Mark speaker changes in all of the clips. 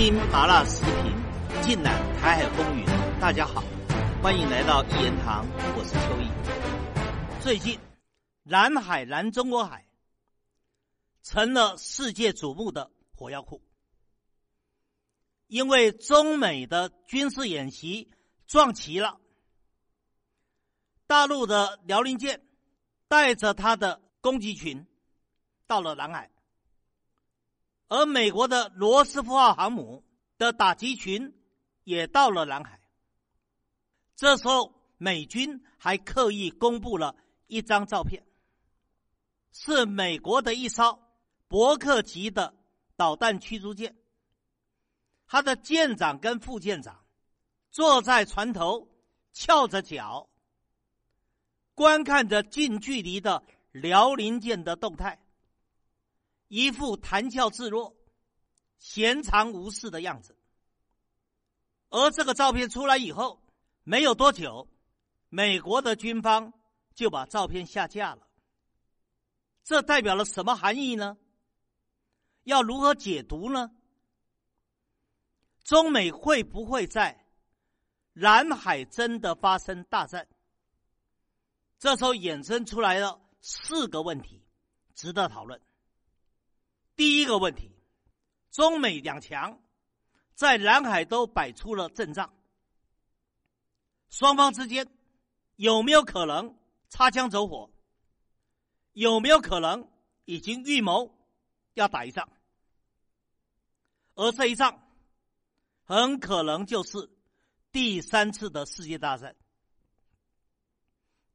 Speaker 1: 听麻辣时评，尽览台海风云。大家好，欢迎来到一言堂，我是邱毅。最近，南海、南中国海成了世界瞩目的火药库，因为中美的军事演习撞齐了，大陆的辽宁舰带着他的攻击群到了南海。而美国的罗斯福号航母的打击群也到了南海。这时候，美军还刻意公布了一张照片，是美国的一艘伯克级的导弹驱逐舰，他的舰长跟副舰长坐在船头，翘着脚，观看着近距离的辽宁舰的动态。一副谈笑自若、闲常无事的样子，而这个照片出来以后，没有多久，美国的军方就把照片下架了。这代表了什么含义呢？要如何解读呢？中美会不会在南海真的发生大战？这时候衍生出来了四个问题，值得讨论。第一个问题，中美两强在南海都摆出了阵仗，双方之间有没有可能擦枪走火？有没有可能已经预谋要打一仗？而这一仗很可能就是第三次的世界大战。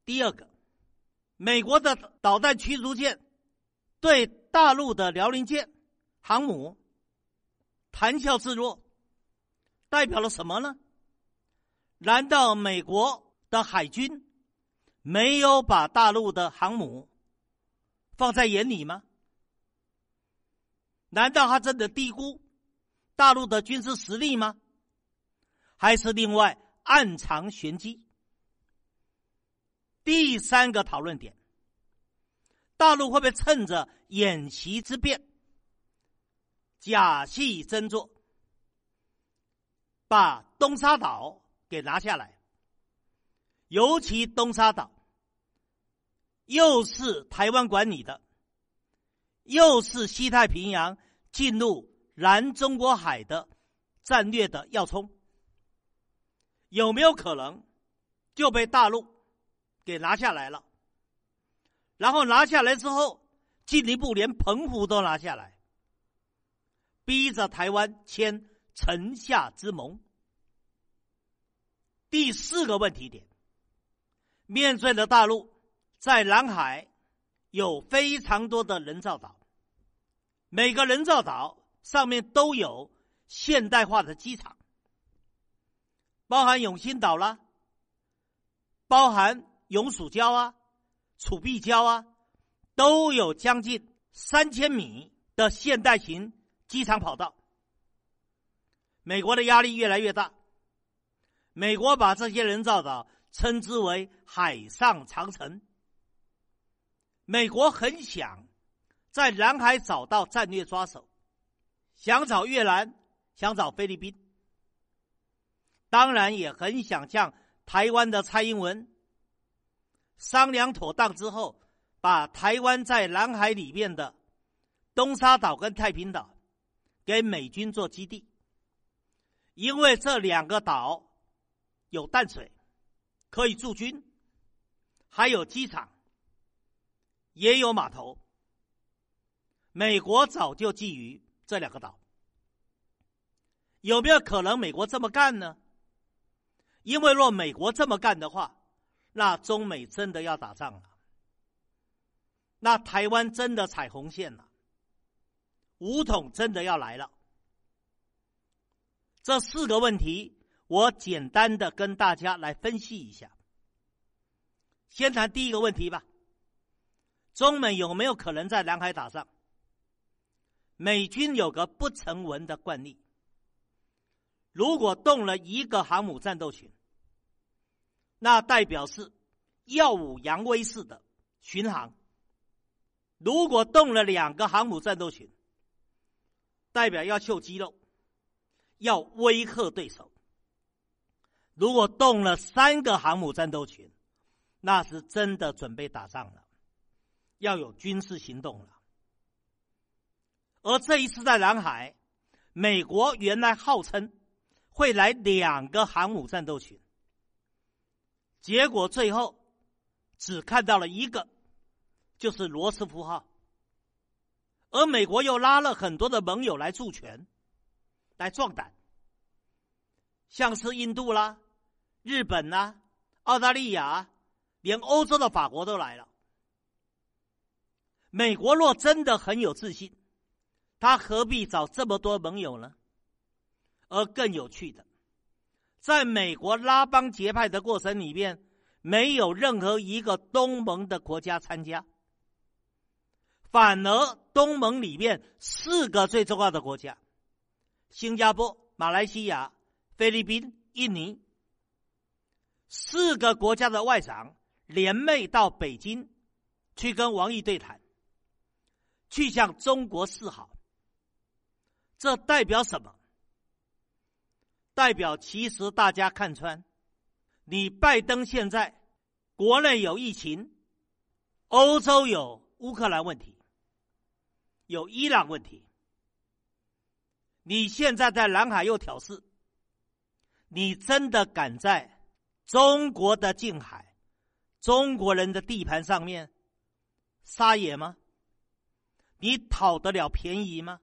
Speaker 1: 第二个，美国的导弹驱逐舰对。大陆的辽宁舰航母谈笑自若，代表了什么呢？难道美国的海军没有把大陆的航母放在眼里吗？难道他真的低估大陆的军事实力吗？还是另外暗藏玄机？第三个讨论点。大陆会不会趁着演习之便，假戏真做，把东沙岛给拿下来？尤其东沙岛又是台湾管理的，又是西太平洋进入南中国海的战略的要冲，有没有可能就被大陆给拿下来了？然后拿下来之后，进一步连澎湖都拿下来，逼着台湾签城下之盟。第四个问题点，面对的大陆在南海有非常多的人造岛，每个人造岛上面都有现代化的机场，包含永兴岛啦，包含永暑礁啊。楚碧礁啊，都有将近三千米的现代型机场跑道。美国的压力越来越大，美国把这些人造岛称之为“海上长城”。美国很想在南海找到战略抓手，想找越南，想找菲律宾，当然也很想向台湾的蔡英文。商量妥当之后，把台湾在南海里面的东沙岛跟太平岛给美军做基地，因为这两个岛有淡水可以驻军，还有机场，也有码头。美国早就觊觎这两个岛，有没有可能美国这么干呢？因为若美国这么干的话，那中美真的要打仗了，那台湾真的踩红线了，武统真的要来了。这四个问题，我简单的跟大家来分析一下。先谈第一个问题吧，中美有没有可能在南海打仗？美军有个不成文的惯例，如果动了一个航母战斗群。那代表是耀武扬威式的巡航。如果动了两个航母战斗群，代表要秀肌肉，要威吓对手。如果动了三个航母战斗群，那是真的准备打仗了，要有军事行动了。而这一次在南海，美国原来号称会来两个航母战斗群，结果最后只看到了一个，就是罗斯福号。而美国又拉了很多的盟友来助拳，来壮胆，像是印度啦、日本啦、澳大利亚，连欧洲的法国都来了。美国若真的很有自信，他何必找这么多盟友呢？而更有趣的，在美国拉帮结派的过程里面，没有任何一个东盟的国家参加。反而，东盟里面四个最重要的国家——新加坡、马来西亚、菲律宾、印尼，四个国家的外长联袂到北京去跟王毅对谈，去向中国示好。这代表什么？代表其实大家看穿，你拜登现在国内有疫情，欧洲有乌克兰问题。有伊朗问题，你现在在南海又挑事，你真的敢在中国的近海、中国人的地盘上面撒野吗？你讨得了便宜吗？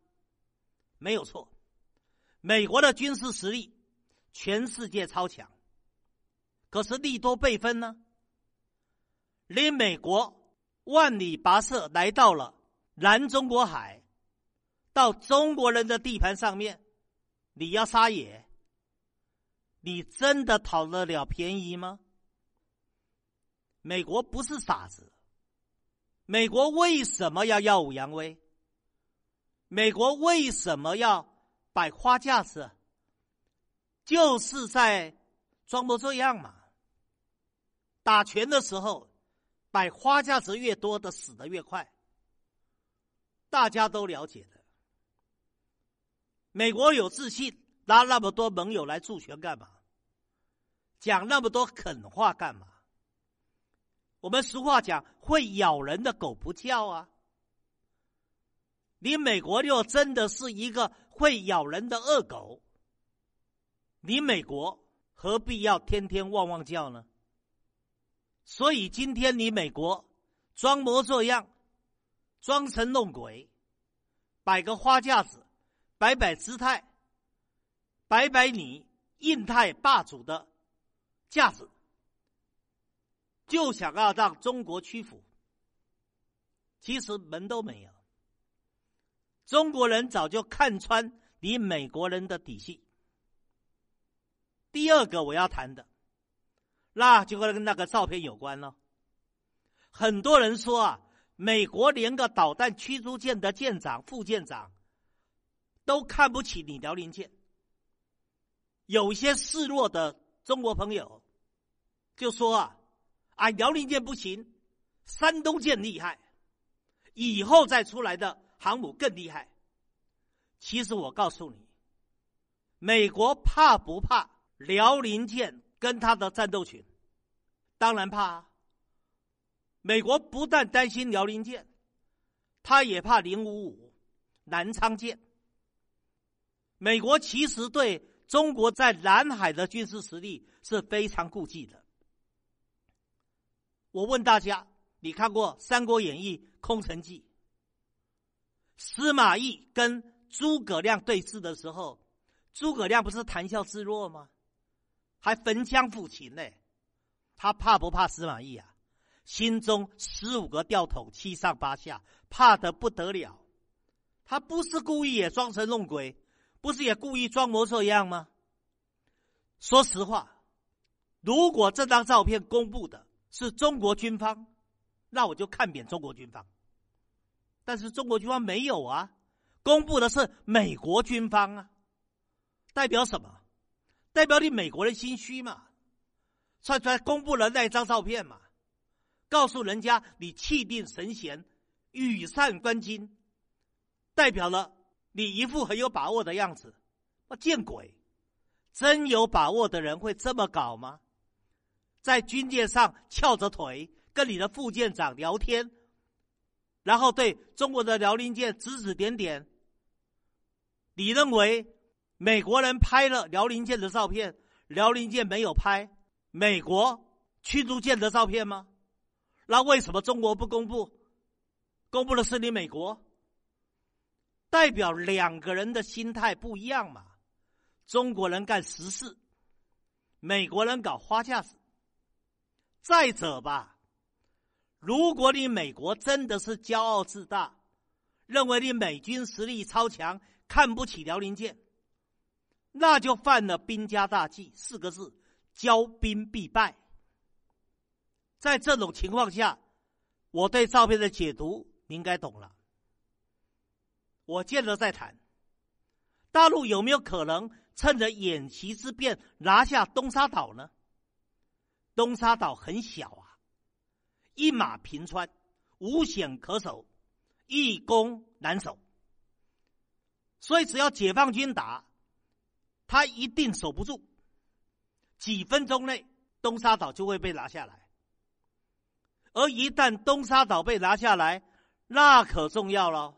Speaker 1: 没有错，美国的军事实力全世界超强，可是利多倍分呢？离美国万里跋涉来到了。南中国海，到中国人的地盘上面，你要撒野？你真的讨得了便宜吗？美国不是傻子，美国为什么要耀武扬威？美国为什么要摆花架子？就是在装模作样嘛。打拳的时候，摆花架子越多的死的越快。大家都了解的，美国有自信，拉那么多盟友来助拳干嘛？讲那么多狠话干嘛？我们俗话讲，会咬人的狗不叫啊！你美国若真的是一个会咬人的恶狗，你美国何必要天天汪汪叫呢？所以今天你美国装模作样。装神弄鬼，摆个花架子，摆摆姿态，摆摆你印太霸主的架子，就想要让中国屈服。其实门都没有，中国人早就看穿你美国人的底细。第二个我要谈的，那就跟那个照片有关了。很多人说啊。美国连个导弹驱逐舰的舰长、副舰长都看不起你辽宁舰，有些示弱的中国朋友就说啊：“啊，辽宁舰不行，山东舰厉害，以后再出来的航母更厉害。”其实我告诉你，美国怕不怕辽宁舰跟他的战斗群？当然怕。美国不但担心辽宁舰，他也怕零五五南昌舰。美国其实对中国在南海的军事实力是非常顾忌的。我问大家，你看过《三国演义》空城计？司马懿跟诸葛亮对峙的时候，诸葛亮不是谈笑自若吗？还焚香抚琴呢。他怕不怕司马懿啊？心中十五个吊桶，七上八下，怕得不得了。他不是故意也装神弄鬼，不是也故意装模作样吗？说实话，如果这张照片公布的是中国军方，那我就看扁中国军方。但是中国军方没有啊，公布的是美国军方啊，代表什么？代表你美国人心虚嘛？算出来公布了那一张照片嘛？告诉人家你气定神闲、羽扇纶巾，代表了你一副很有把握的样子，我见鬼！真有把握的人会这么搞吗？在军舰上翘着腿跟你的副舰长聊天，然后对中国的辽宁舰指指点点。你认为美国人拍了辽宁舰的照片，辽宁舰没有拍美国驱逐舰的照片吗？那为什么中国不公布？公布的是你美国，代表两个人的心态不一样嘛？中国人干实事，美国人搞花架子。再者吧，如果你美国真的是骄傲自大，认为你美军实力超强，看不起辽宁舰，那就犯了兵家大忌四个字：骄兵必败。在这种情况下，我对照片的解读你应该懂了。我见了再谈。大陆有没有可能趁着演习之便拿下东沙岛呢？东沙岛很小啊，一马平川，无险可守，易攻难守。所以只要解放军打，他一定守不住。几分钟内，东沙岛就会被拿下来。而一旦东沙岛被拿下来，那可重要了，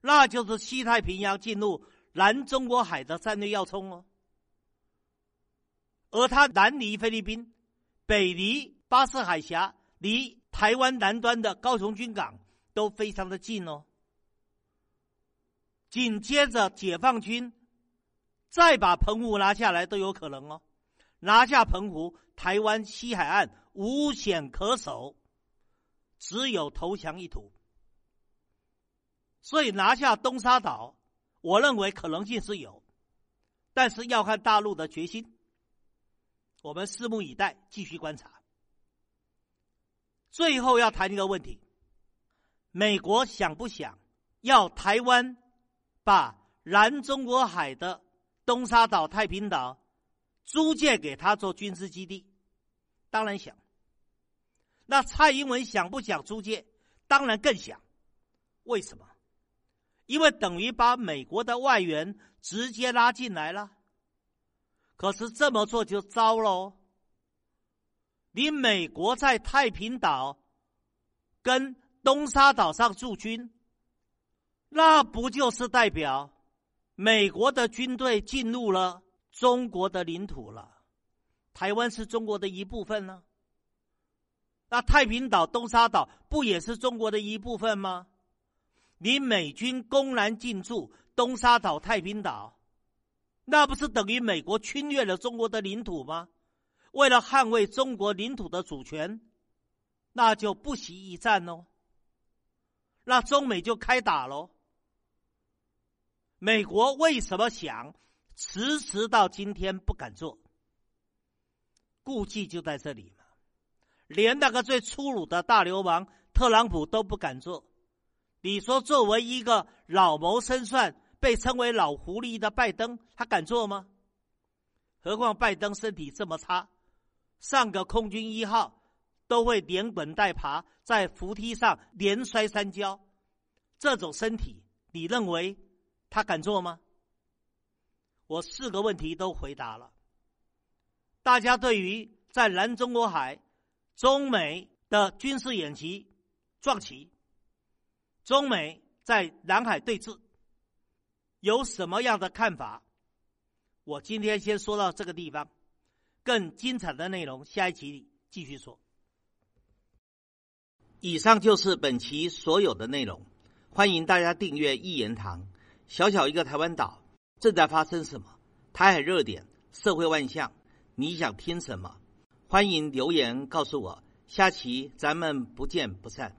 Speaker 1: 那就是西太平洋进入南中国海的战略要冲哦。而它南离菲律宾。北离巴士海峡，离台湾南端的高雄军港都非常的近哦。紧接着，解放军再把澎湖拿下来都有可能哦。拿下澎湖，台湾西海岸无险可守，只有投降一途。所以拿下东沙岛，我认为可能性是有，但是要看大陆的决心。我们拭目以待，继续观察。最后要谈一个问题：美国想不想要台湾把南中国海的东沙岛、太平岛租借给他做军事基地？当然想。那蔡英文想不想租借？当然更想。为什么？因为等于把美国的外援直接拉进来了。可是这么做就糟喽！你美国在太平岛跟东沙岛上驻军，那不就是代表美国的军队进入了中国的领土了？台湾是中国的一部分呢？那太平岛、东沙岛不也是中国的一部分吗？你美军公然进驻东沙岛、太平岛。那不是等于美国侵略了中国的领土吗？为了捍卫中国领土的主权，那就不惜一战哦。那中美就开打喽。美国为什么想迟迟到今天不敢做？估计就在这里嘛。连那个最粗鲁的大流氓特朗普都不敢做，你说作为一个老谋深算？被称为“老狐狸”的拜登，他敢做吗？何况拜登身体这么差，上个空军一号都会连滚带爬，在扶梯上连摔三跤。这种身体，你认为他敢做吗？我四个问题都回答了。大家对于在南中国海中美的军事演习撞旗，中美在南海对峙。有什么样的看法？我今天先说到这个地方，更精彩的内容下一集继续说。以上就是本期所有的内容，欢迎大家订阅一言堂。小小一个台湾岛，正在发生什么？台海热点，社会万象，你想听什么？欢迎留言告诉我。下期咱们不见不散。